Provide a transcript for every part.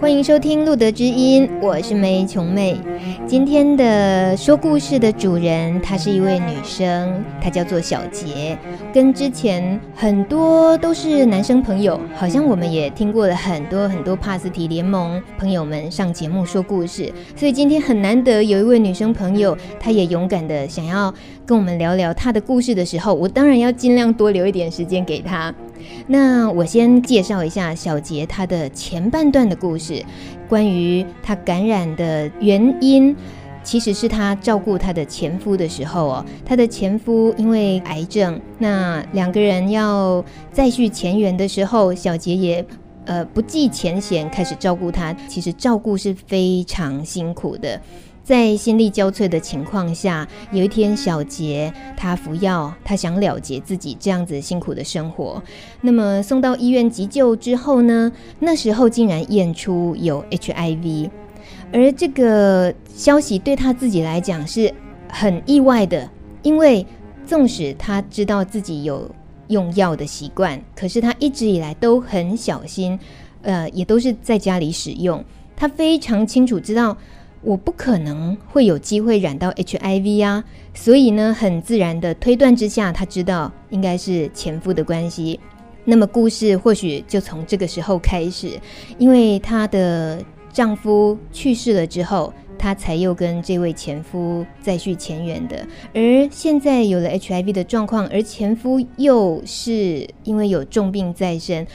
欢迎收听《路德之音》，我是梅琼妹。今天的说故事的主人，她是一位女生，她叫做小杰。跟之前很多都是男生朋友，好像我们也听过了很多很多帕斯提联盟朋友们上节目说故事，所以今天很难得有一位女生朋友，她也勇敢的想要跟我们聊聊她的故事的时候，我当然要尽量多留一点时间给她。那我先介绍一下小杰他的前半段的故事，关于他感染的原因，其实是他照顾他的前夫的时候哦，他的前夫因为癌症，那两个人要再续前缘的时候，小杰也呃不计前嫌开始照顾他，其实照顾是非常辛苦的。在心力交瘁的情况下，有一天小杰他服药，他想了结自己这样子辛苦的生活。那么送到医院急救之后呢，那时候竟然验出有 HIV，而这个消息对他自己来讲是很意外的，因为纵使他知道自己有用药的习惯，可是他一直以来都很小心，呃，也都是在家里使用。他非常清楚知道。我不可能会有机会染到 HIV 啊，所以呢，很自然的推断之下，他知道应该是前夫的关系。那么故事或许就从这个时候开始，因为她的丈夫去世了之后，她才又跟这位前夫再续前缘的。而现在有了 HIV 的状况，而前夫又是因为有重病在身。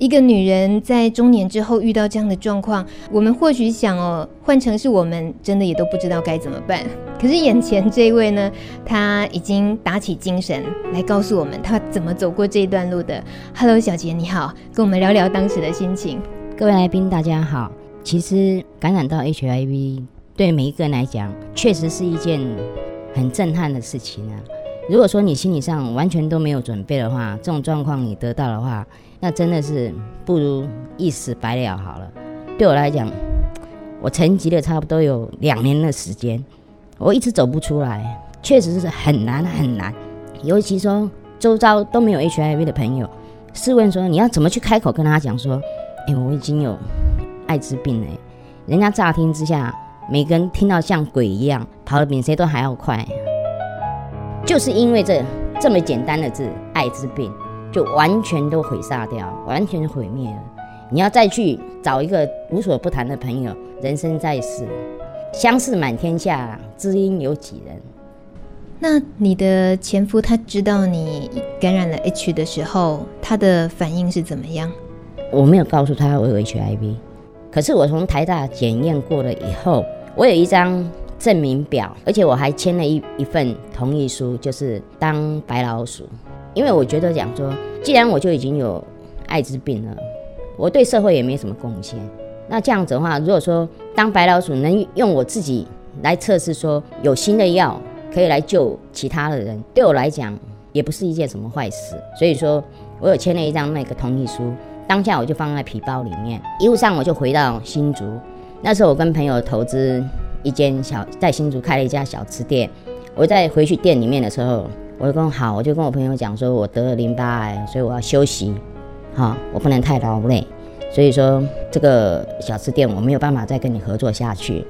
一个女人在中年之后遇到这样的状况，我们或许想哦，换成是我们，真的也都不知道该怎么办。可是眼前这位呢，她已经打起精神来告诉我们她怎么走过这一段路的。Hello，小杰你好，跟我们聊聊当时的心情。各位来宾大家好。其实感染到 HIV 对每一个人来讲，确实是一件很震撼的事情啊。如果说你心理上完全都没有准备的话，这种状况你得到的话，那真的是不如一死百了好了。对我来讲，我沉寂了差不多有两年的时间，我一直走不出来，确实是很难很难。尤其说周遭都没有 HIV 的朋友，试问说你要怎么去开口跟他讲说，哎，我已经有艾滋病了。人家乍听之下，每个人听到像鬼一样，跑得比谁都还要快。就是因为这这么简单的字，艾滋病。就完全都毁杀掉，完全毁灭了。你要再去找一个无所不谈的朋友，人生在世，相识满天下，知音有几人？那你的前夫他知道你感染了 H 的时候，他的反应是怎么样？我没有告诉他我有 HIV，可是我从台大检验过了以后，我有一张证明表，而且我还签了一一份同意书，就是当白老鼠。因为我觉得讲说，既然我就已经有艾滋病了，我对社会也没什么贡献。那这样子的话，如果说当白老鼠能用我自己来测试说有新的药可以来救其他的人，对我来讲也不是一件什么坏事。所以说我有签了一张那个同意书，当下我就放在皮包里面。一路上我就回到新竹，那时候我跟朋友投资一间小在新竹开了一家小吃店。我在回去店里面的时候。我就跟好，我就跟我朋友讲说，我得了淋巴癌，所以我要休息，哈，我不能太劳累，所以说这个小吃店我没有办法再跟你合作下去。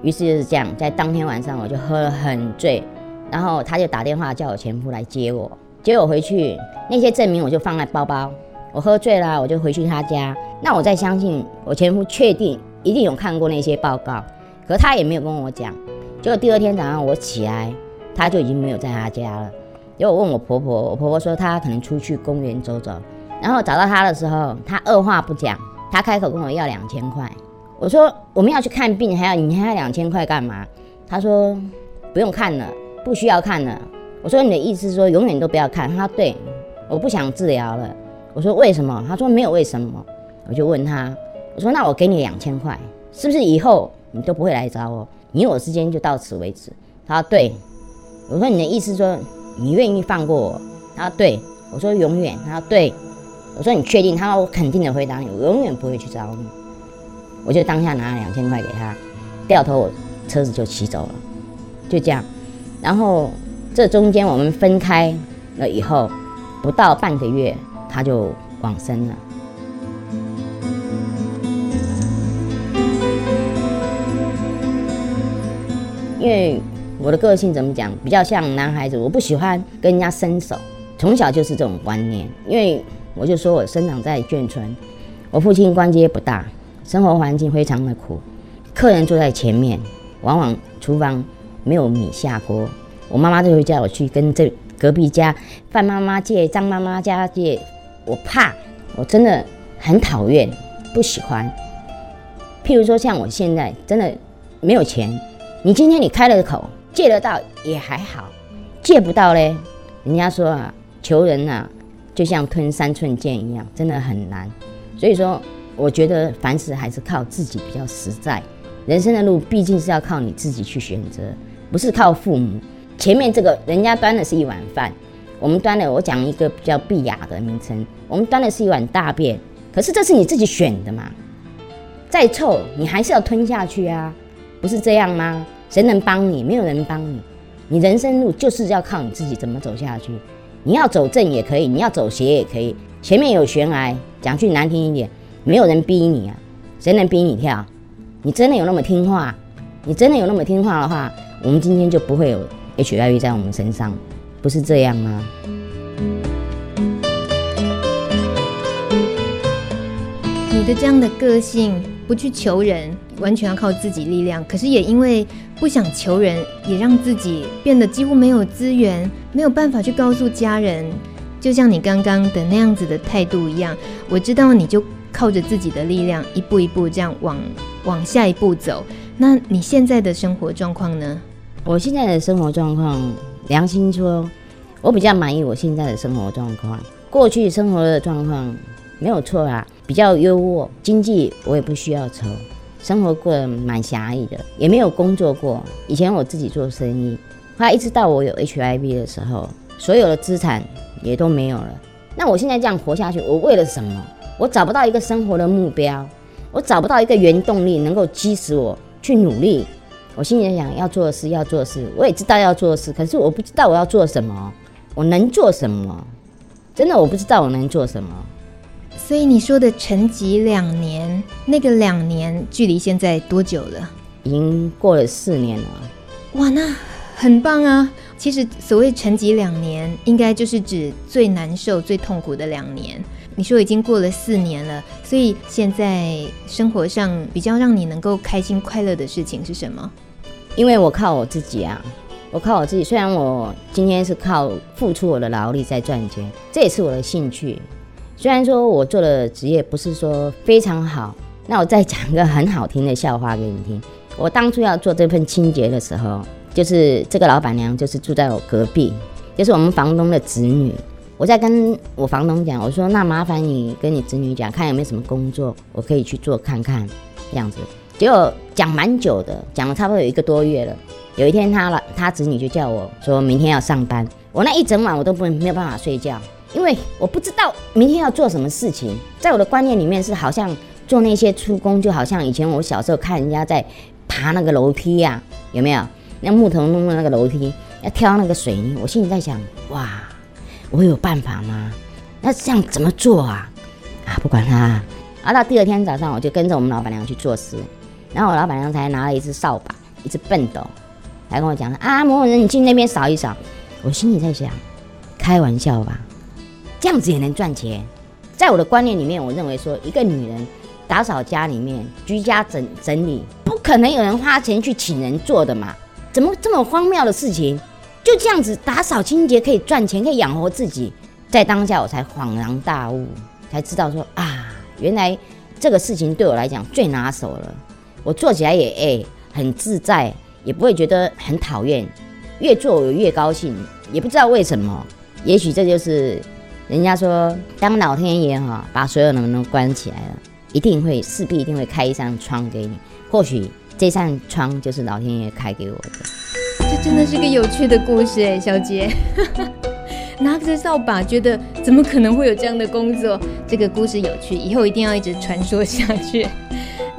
于是就是这样，在当天晚上我就喝了很醉，然后他就打电话叫我前夫来接我，接我回去，那些证明我就放在包包。我喝醉了，我就回去他家。那我再相信我前夫确定一定有看过那些报告，可他也没有跟我讲。结果第二天早上我起来。他就已经没有在他家了，结果我问我婆婆，我婆婆说她可能出去公园走走，然后找到他的时候，他二话不讲，他开口跟我要两千块。我说我们要去看病，还要你还要两千块干嘛？他说不用看了，不需要看了。我说你的意思是说永远都不要看？他说对，我不想治疗了。我说为什么？他说没有为什么。我就问他，我说那我给你两千块，是不是以后你都不会来找我？你我之间就到此为止。他说对。我说你的意思说你愿意放过我？他说对。我说永远。他说对。我说你确定？他说我肯定的回答你，我永远不会去找你。我就当下拿了两千块给他，掉头我车子就骑走了，就这样。然后这中间我们分开了以后，不到半个月他就往生了。因为我的个性怎么讲，比较像男孩子，我不喜欢跟人家伸手，从小就是这种观念。因为我就说我生长在眷村，我父亲官阶不大，生活环境非常的苦，客人坐在前面，往往厨房没有米下锅，我妈妈就会叫我去跟这隔壁家范妈妈借、张妈妈家借，我怕，我真的很讨厌，不喜欢。譬如说像我现在真的没有钱。你今天你开了口，借得到也还好，借不到嘞。人家说啊，求人呐、就像吞三寸剑一样，真的很难。所以说，我觉得凡事还是靠自己比较实在。人生的路毕竟是要靠你自己去选择，不是靠父母。前面这个人家端的是一碗饭，我们端的，我讲一个比较碧雅的名称，我们端的是一碗大便。可是这是你自己选的嘛，再臭你还是要吞下去啊。不是这样吗？谁能帮你？没有人帮你。你人生路就是要靠你自己怎么走下去。你要走正也可以，你要走斜也可以。前面有悬崖，讲句难听一点，没有人逼你啊。谁能逼你跳？你真的有那么听话？你真的有那么听话的话，我们今天就不会有 HIV 在我们身上，不是这样吗？你的这样的个性，不去求人。完全要靠自己力量，可是也因为不想求人，也让自己变得几乎没有资源，没有办法去告诉家人。就像你刚刚的那样子的态度一样，我知道你就靠着自己的力量，一步一步这样往往下一步走。那你现在的生活状况呢？我现在的生活状况，良心说，我比较满意我现在的生活状况。过去生活的状况没有错啦，比较优渥，经济我也不需要愁。生活过得蛮狭义的，也没有工作过。以前我自己做生意，后来一直到我有 HIV 的时候，所有的资产也都没有了。那我现在这样活下去，我为了什么？我找不到一个生活的目标，我找不到一个原动力能够激使我去努力。我心里想要做的事，要做的事，我也知道要做的事，可是我不知道我要做什么，我能做什么？真的我不知道我能做什么。所以你说的沉寂两年，那个两年距离现在多久了？已经过了四年了。哇，那很棒啊！其实所谓沉寂两年，应该就是指最难受、最痛苦的两年。你说已经过了四年了，所以现在生活上比较让你能够开心快乐的事情是什么？因为我靠我自己啊，我靠我自己。虽然我今天是靠付出我的劳力在赚钱，这也是我的兴趣。虽然说我做的职业不是说非常好，那我再讲一个很好听的笑话给你听。我当初要做这份清洁的时候，就是这个老板娘就是住在我隔壁，就是我们房东的子女。我在跟我房东讲，我说那麻烦你跟你子女讲，看有没有什么工作我可以去做看看，这样子。结果讲蛮久的，讲了差不多有一个多月了。有一天他了，他子女就叫我说明天要上班，我那一整晚我都不没有办法睡觉。因为我不知道明天要做什么事情，在我的观念里面是好像做那些出工，就好像以前我小时候看人家在爬那个楼梯呀，有没有？那木头弄的那个楼梯，要挑那个水泥，我心里在想，哇，我有办法吗？那这样怎么做啊？啊，不管他。啊，到第二天早上，我就跟着我们老板娘去做事，然后我老板娘才拿了一只扫把，一只畚斗，来跟我讲啊，某某人，你去那边扫一扫。我心里在想，开玩笑吧。这样子也能赚钱，在我的观念里面，我认为说一个女人打扫家里面、居家整整理，不可能有人花钱去请人做的嘛？怎么这么荒谬的事情？就这样子打扫清洁可以赚钱，可以养活自己。在当下，我才恍然大悟，才知道说啊，原来这个事情对我来讲最拿手了。我做起来也诶很自在，也不会觉得很讨厌，越做我越高兴，也不知道为什么。也许这就是。人家说，当老天爷哈把所有的门都关起来了，一定会势必一定会开一扇窗给你。或许这扇窗就是老天爷开给我的。这真的是个有趣的故事哎，小杰。拿着扫把，觉得怎么可能会有这样的工作？这个故事有趣，以后一定要一直传说下去。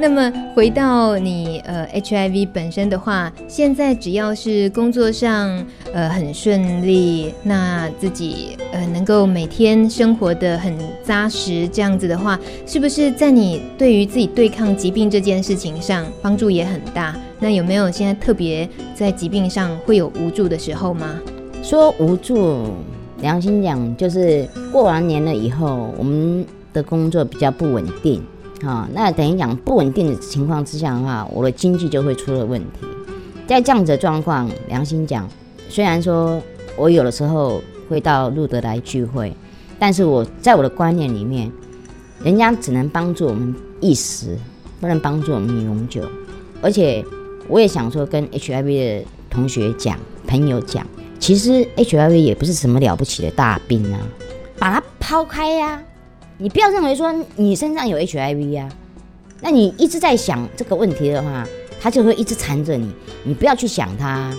那么回到你呃 HIV 本身的话，现在只要是工作上呃很顺利，那自己呃能够每天生活的很扎实，这样子的话，是不是在你对于自己对抗疾病这件事情上帮助也很大？那有没有现在特别在疾病上会有无助的时候吗？说无助，良心讲，就是过完年了以后，我们的工作比较不稳定。好，那等于讲不稳定的情况之下的话，我的经济就会出了问题。在这样子的状况，良心讲，虽然说我有的时候会到路德来聚会，但是我在我的观念里面，人家只能帮助我们一时，不能帮助我们永久。而且我也想说，跟 HIV 的同学讲、朋友讲，其实 HIV 也不是什么了不起的大病啊，把它抛开呀、你不要认为说你身上有 HIV、啊，那你一直在想这个问题的话，他就会一直缠着你。你不要去想他，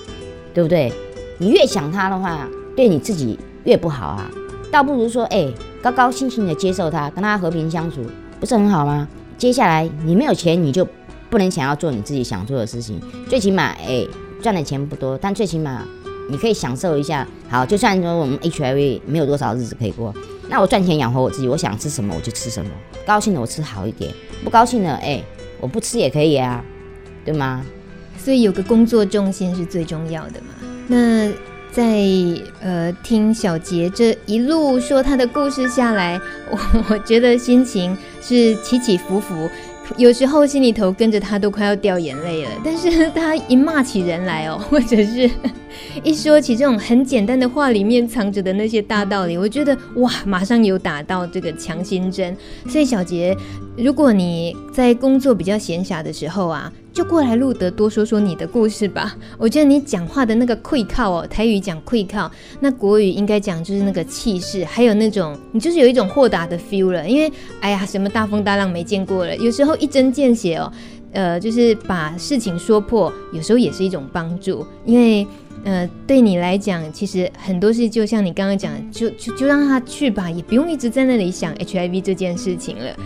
对不对？你越想他的话，对你自己越不好啊。倒不如说，哎，高高兴兴的接受他，跟他和平相处，不是很好吗？接下来你没有钱，你就不能想要做你自己想做的事情。最起码，哎，赚的钱不多，但最起码你可以享受一下。好，就算说我们 HIV 没有多少日子可以过。那我赚钱养活我自己，我想吃什么我就吃什么。高兴的我吃好一点，不高兴的哎、我不吃也可以啊，对吗？所以有个工作重心是最重要的嘛。那在呃听小杰这一路说他的故事下来，我我觉得心情是起起伏伏，有时候心里头跟着他都快要掉眼泪了。但是他一骂起人来哦，或者是。一说起这种很简单的话，里面藏着的那些大道理，我觉得哇，马上有打到这个强心针。所以小杰，如果你在工作比较闲暇的时候啊，就过来路德多说说你的故事吧。我觉得你讲话的那个愧靠哦，台语讲愧靠，那国语应该讲就是那个气势，还有那种你就是有一种豁达的 feel 了。因为哎呀，什么大风大浪没见过了，有时候一针见血哦，呃，就是把事情说破，有时候也是一种帮助，因为。呃，对你来讲，其实很多事就像你刚刚讲的，就就就让他去吧，也不用一直在那里想 HIV 这件事情了。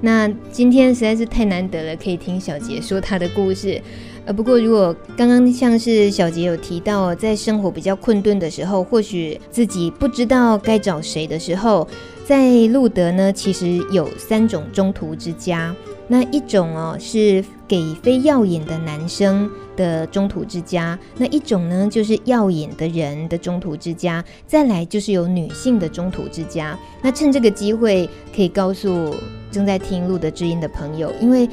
那今天实在是太难得了，可以听小杰说他的故事。呃，不过如果刚刚像是小杰有提到，在生活比较困顿的时候，或许自己不知道该找谁的时候，在路德呢，其实有三种中途之家。那一种哦，是给非耀眼的男生的中途之家；那一种呢，就是耀眼的人的中途之家；再来就是有女性的中途之家。那趁这个机会，可以告诉正在听路德知音的朋友，因为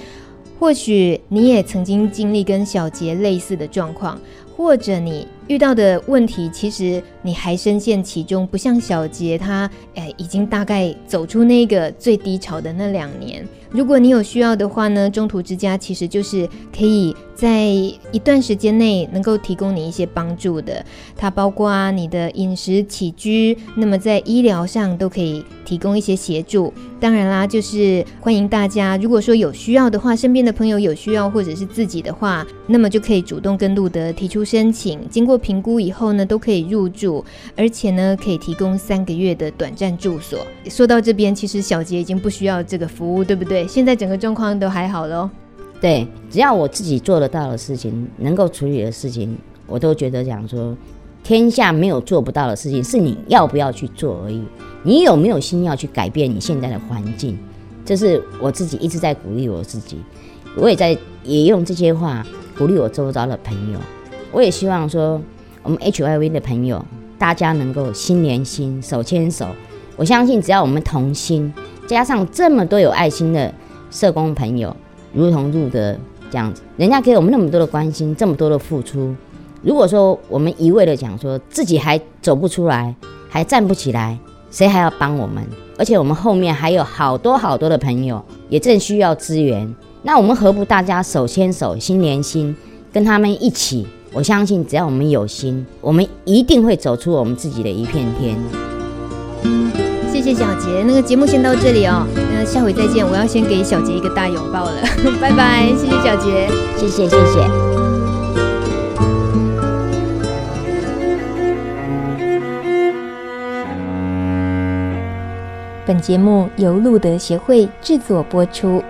或许你也曾经经历跟小杰类似的状况。或者你遇到的问题，其实你还深陷其中，不像小杰他，哎，已经大概走出那个最低潮的那两年。如果你有需要的话呢，中途之家其实就是可以在一段时间内能够提供你一些帮助的。它包括你的饮食起居，那么在医疗上都可以提供一些协助。当然啦，就是欢迎大家，如果说有需要的话，身边的朋友有需要，或者是自己的话，那么就可以主动跟路德提出申请。经过评估以后呢，都可以入住，而且呢，可以提供三个月的短暂住所。说到这边，其实小杰已经不需要这个服务，对不对？现在整个状况都还好喽。对，只要我自己做得到的事情，能够处理的事情，我都觉得讲说，天下没有做不到的事情，是你要不要去做而已。你有没有心要去改变你现在的环境？这是我自己一直在鼓励我自己，我也在也用这些话鼓励我周遭的朋友。我也希望说，我们 HIV 的朋友，大家能够心连心，手牵手。我相信，只要我们同心。加上这么多有爱心的社工朋友，如同入德这样子，人家给我们那么多的关心，这么多的付出。如果说我们一味的讲说自己还走不出来，还站不起来，谁还要帮我们？而且我们后面还有好多好多的朋友也正需要资源，那我们何不大家手牵手、心连心，跟他们一起？我相信，只要我们有心，我们一定会走出我们自己的一片天。谢谢小杰，那个节目先到这里哦，那下回再见。我要先给小杰一个大拥抱了，拜拜，谢谢小杰，谢谢谢谢。本节目由路德协会制作播出。